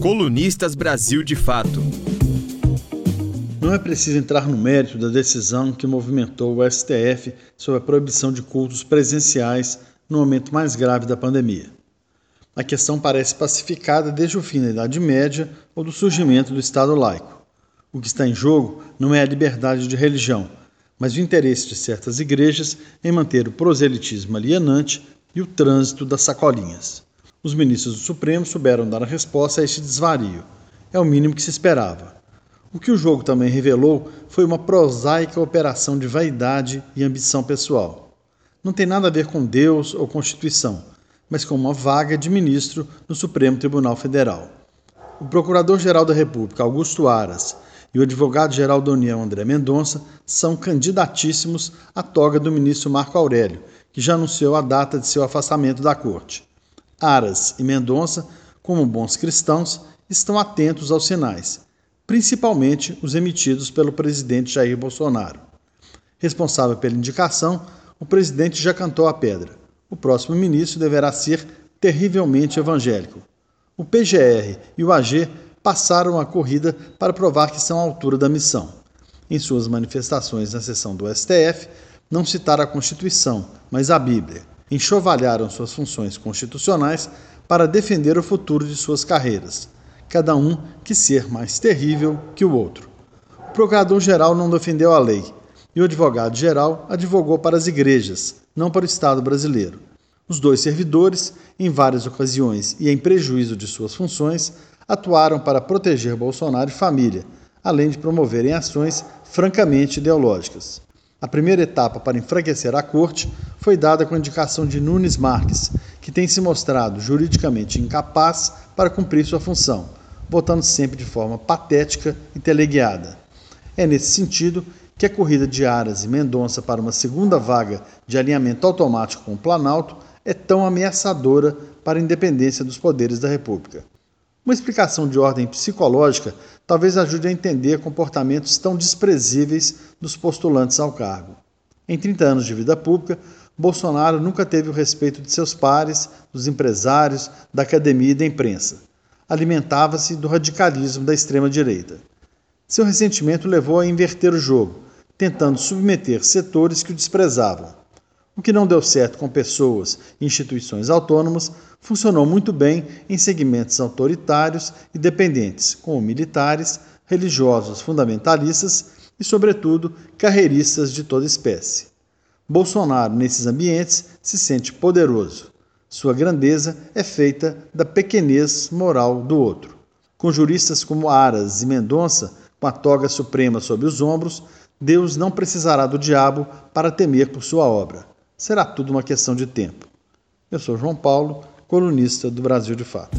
Colunistas Brasil de Fato. Não é preciso entrar no mérito da decisão que movimentou o STF sobre a proibição de cultos presenciais no momento mais grave da pandemia. A questão parece pacificada desde o fim da Idade Média ou do surgimento do Estado laico. O que está em jogo não é a liberdade de religião, mas o interesse de certas igrejas em manter o proselitismo alienante e o trânsito das sacolinhas. Os ministros do Supremo souberam dar a resposta a este desvario. É o mínimo que se esperava. O que o jogo também revelou foi uma prosaica operação de vaidade e ambição pessoal. Não tem nada a ver com Deus ou Constituição, mas com uma vaga de ministro no Supremo Tribunal Federal. O Procurador-Geral da República, Augusto Aras, e o advogado-geral da União, André Mendonça, são candidatíssimos à toga do ministro Marco Aurélio, que já anunciou a data de seu afastamento da corte. Aras e Mendonça, como bons cristãos, estão atentos aos sinais, principalmente os emitidos pelo presidente Jair Bolsonaro. Responsável pela indicação, o presidente já cantou a pedra. O próximo ministro deverá ser terrivelmente evangélico. O PGR e o AG passaram a corrida para provar que são à altura da missão. Em suas manifestações na sessão do STF, não citaram a Constituição, mas a Bíblia enxovalharam suas funções constitucionais para defender o futuro de suas carreiras, cada um que ser mais terrível que o outro. O procurador-geral não defendeu a lei e o advogado-geral advogou para as igrejas, não para o Estado brasileiro. Os dois servidores, em várias ocasiões e em prejuízo de suas funções, atuaram para proteger Bolsonaro e família, além de promoverem ações francamente ideológicas. A primeira etapa para enfraquecer a corte foi dada com a indicação de Nunes Marques, que tem se mostrado juridicamente incapaz para cumprir sua função, votando sempre de forma patética e teleguiada. É nesse sentido que a corrida de Aras e Mendonça para uma segunda vaga de alinhamento automático com o Planalto é tão ameaçadora para a independência dos poderes da República. Uma explicação de ordem psicológica talvez ajude a entender comportamentos tão desprezíveis dos postulantes ao cargo. Em 30 anos de vida pública, Bolsonaro nunca teve o respeito de seus pares, dos empresários, da academia e da imprensa. Alimentava-se do radicalismo da extrema-direita. Seu ressentimento levou a inverter o jogo, tentando submeter setores que o desprezavam. O que não deu certo com pessoas e instituições autônomas funcionou muito bem em segmentos autoritários e dependentes, como militares, religiosos fundamentalistas e, sobretudo, carreiristas de toda espécie. Bolsonaro, nesses ambientes, se sente poderoso. Sua grandeza é feita da pequenez moral do outro. Com juristas como Aras e Mendonça, com a toga suprema sob os ombros, Deus não precisará do diabo para temer por sua obra será tudo uma questão de tempo. Eu sou João Paulo, colunista do Brasil de Fato.